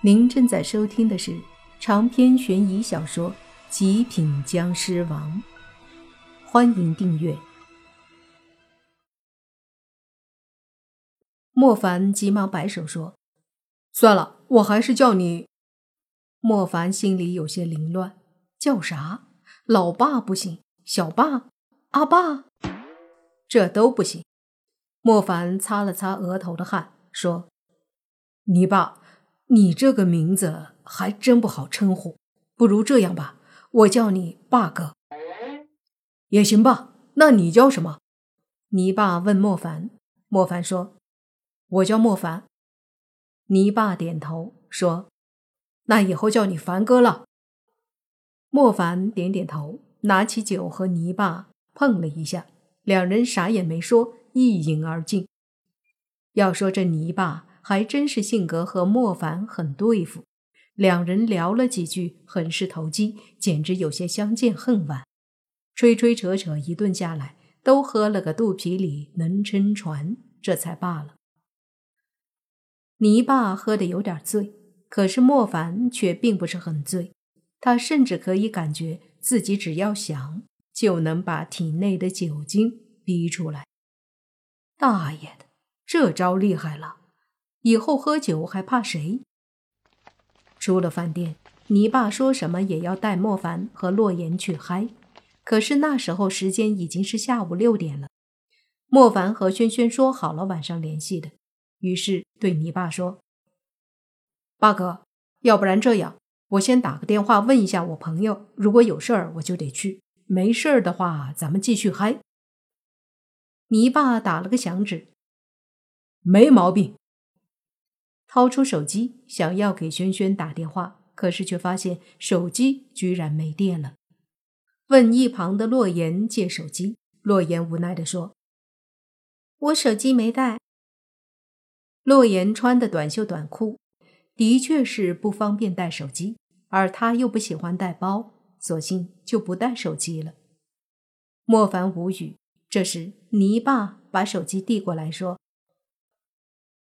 您正在收听的是长篇悬疑小说《极品僵尸王》，欢迎订阅。莫凡急忙摆手说：“算了，我还是叫你。”莫凡心里有些凌乱，叫啥？老爸不行，小爸、阿爸，这都不行。莫凡擦了擦额头的汗，说：“你爸。”你这个名字还真不好称呼，不如这样吧，我叫你爸哥，也行吧。那你叫什么？泥爸问莫凡。莫凡说：“我叫莫凡。”泥爸点头说：“那以后叫你凡哥了。”莫凡点点头，拿起酒和泥巴碰了一下，两人啥也没说，一饮而尽。要说这泥巴。还真是性格和莫凡很对付，两人聊了几句，很是投机，简直有些相见恨晚。吹吹扯扯一顿下来，都喝了个肚皮里能撑船，这才罢了。泥巴喝得有点醉，可是莫凡却并不是很醉，他甚至可以感觉自己只要想，就能把体内的酒精逼出来。大爷的，这招厉害了！以后喝酒还怕谁？出了饭店，你爸说什么也要带莫凡和洛言去嗨。可是那时候时间已经是下午六点了。莫凡和轩轩说好了晚上联系的，于是对你爸说：“八哥，要不然这样，我先打个电话问一下我朋友，如果有事儿我就得去，没事儿的话咱们继续嗨。”你爸打了个响指，没毛病。掏出手机，想要给轩轩打电话，可是却发现手机居然没电了。问一旁的洛言借手机，洛言无奈地说：“我手机没带。”洛言穿的短袖短裤，的确是不方便带手机，而他又不喜欢带包，索性就不带手机了。莫凡无语。这时，泥巴把手机递过来说：“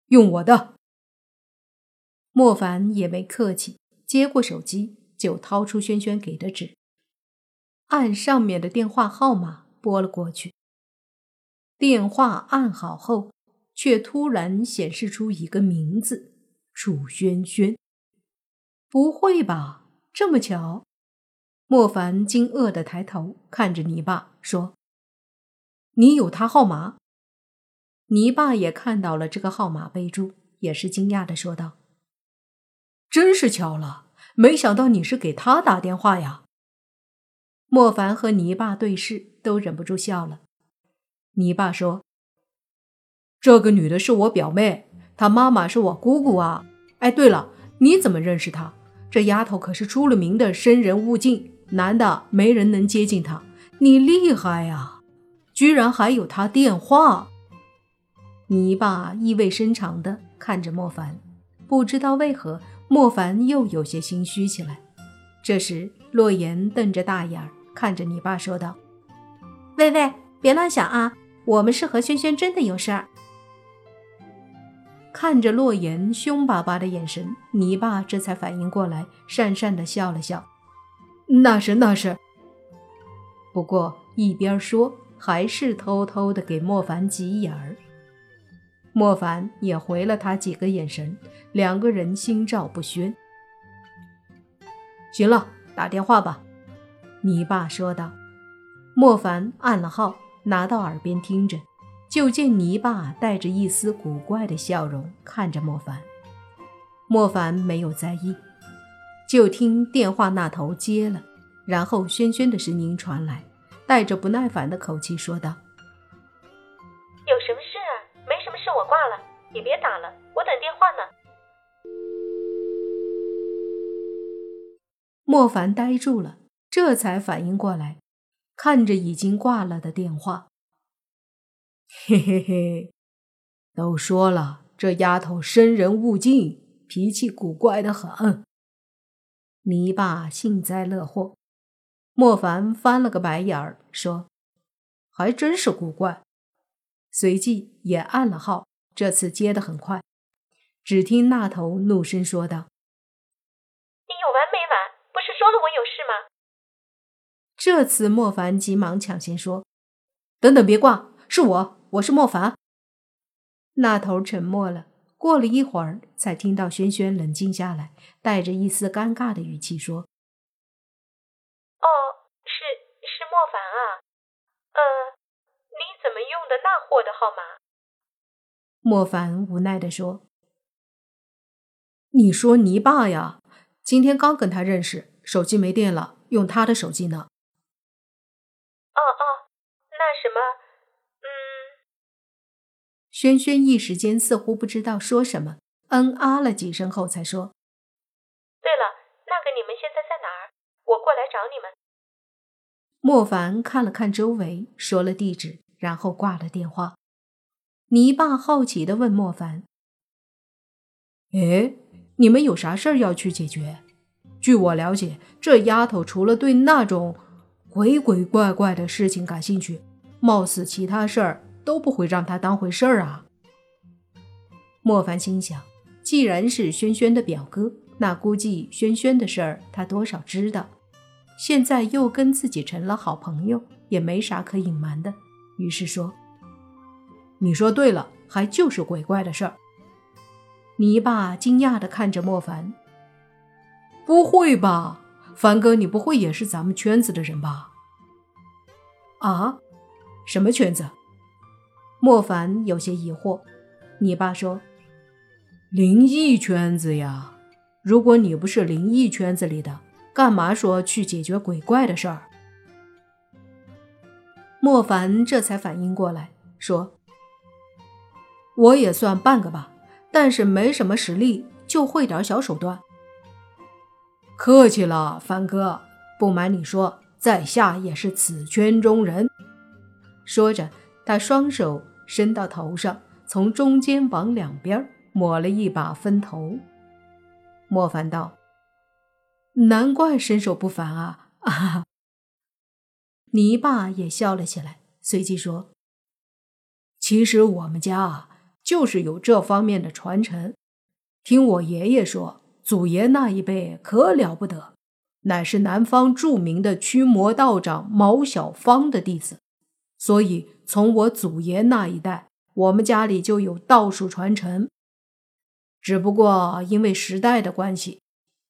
用我的。”莫凡也没客气，接过手机就掏出轩轩给的纸，按上面的电话号码拨了过去。电话按好后，却突然显示出一个名字：楚轩轩。不会吧，这么巧？莫凡惊愕的抬头看着泥巴说：“你有他号码？”泥巴也看到了这个号码备注，也是惊讶的说道。真是巧了，没想到你是给他打电话呀。莫凡和泥巴对视，都忍不住笑了。泥巴说：“这个女的是我表妹，她妈妈是我姑姑啊。哎，对了，你怎么认识她？这丫头可是出了名的生人勿近，男的没人能接近她。你厉害呀，居然还有她电话。”泥巴意味深长的看着莫凡，不知道为何。莫凡又有些心虚起来。这时，洛言瞪着大眼儿看着你爸说道：“喂喂，别乱想啊！我们是和轩轩真的有事儿。”看着洛言凶巴巴的眼神，你爸这才反应过来，讪讪的笑了笑：“那是那是。”不过一边说，还是偷偷的给莫凡挤眼儿。莫凡也回了他几个眼神，两个人心照不宣。行了，打电话吧，你爸说道。莫凡按了号，拿到耳边听着，就见泥爸带着一丝古怪的笑容看着莫凡。莫凡没有在意，就听电话那头接了，然后轩轩的声音传来，带着不耐烦的口气说道。你别打了，我等电话呢。莫凡呆住了，这才反应过来，看着已经挂了的电话，嘿嘿嘿，都说了，这丫头生人勿近，脾气古怪的很。泥巴幸灾乐祸，莫凡翻了个白眼儿，说：“还真是古怪。”随即也按了号，这次接的很快。只听那头怒声说道你有完没完？不是说了我有事吗？这次莫凡急忙抢先说等等别挂是我我是莫凡。那头沉默了过了一会儿才听到轩轩冷静下来带着一丝尴尬的语气说哦是是莫凡啊。呃你怎么用的那货的号码？莫凡无奈地说：“你说你爸呀，今天刚跟他认识，手机没电了，用他的手机呢。”哦哦，那什么，嗯。轩轩一时间似乎不知道说什么，嗯啊了几声后才说：“对了，那个你们现在在哪儿？我过来找你们。”莫凡看了看周围，说了地址，然后挂了电话。泥巴好奇的问莫凡：“哎，你们有啥事儿要去解决？据我了解，这丫头除了对那种……”鬼鬼怪怪的事情感兴趣，貌似其他事儿都不会让她当回事儿啊。莫凡心想，既然是轩轩的表哥，那估计轩轩的事儿他多少知道。现在又跟自己成了好朋友，也没啥可隐瞒的。于是说：“你说对了，还就是鬼怪的事儿。”泥巴惊讶地看着莫凡：“不会吧？”凡哥，你不会也是咱们圈子的人吧？啊？什么圈子？莫凡有些疑惑。你爸说：“灵异圈子呀。”如果你不是灵异圈子里的，干嘛说去解决鬼怪的事儿？莫凡这才反应过来，说：“我也算半个吧，但是没什么实力，就会点小手段。”客气了，凡哥。不瞒你说，在下也是此圈中人。说着，他双手伸到头上，从中间往两边抹了一把分头。莫凡道：“难怪身手不凡啊！”啊！泥巴也笑了起来，随即说：“其实我们家，就是有这方面的传承。听我爷爷说。”祖爷那一辈可了不得，乃是南方著名的驱魔道长毛小芳的弟子，所以从我祖爷那一代，我们家里就有道术传承。只不过因为时代的关系，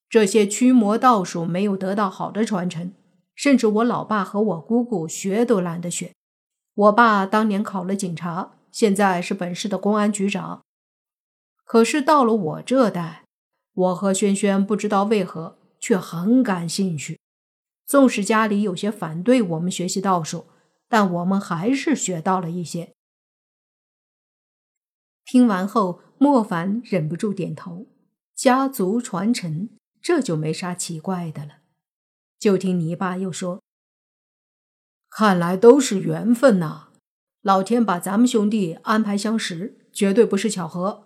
这些驱魔道术没有得到好的传承，甚至我老爸和我姑姑学都懒得学。我爸当年考了警察，现在是本市的公安局长，可是到了我这代。我和轩轩不知道为何却很感兴趣，纵使家里有些反对我们学习道术，但我们还是学到了一些。听完后，莫凡忍不住点头：“家族传承，这就没啥奇怪的了。”就听泥巴又说：“看来都是缘分呐，老天把咱们兄弟安排相识，绝对不是巧合。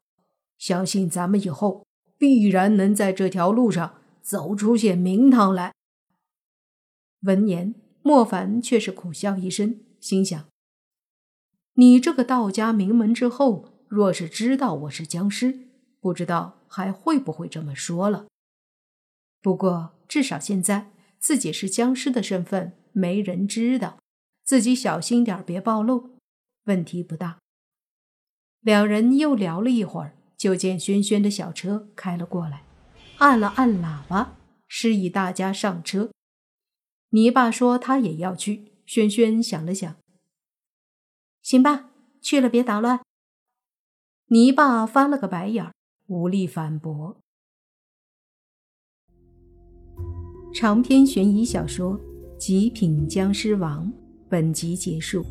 相信咱们以后。”必然能在这条路上走出些名堂来。闻言，莫凡却是苦笑一声，心想：“你这个道家名门之后，若是知道我是僵尸，不知道还会不会这么说了。不过至少现在自己是僵尸的身份没人知道，自己小心点别暴露，问题不大。”两人又聊了一会儿。就见轩轩的小车开了过来，按了按喇叭，示意大家上车。泥巴说他也要去。轩轩想了想，行吧，去了别捣乱。泥巴翻了个白眼儿，无力反驳。长篇悬疑小说《极品僵尸王》本集结束，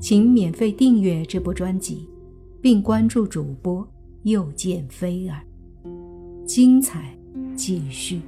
请免费订阅这部专辑，并关注主播。又见飞儿，精彩继续。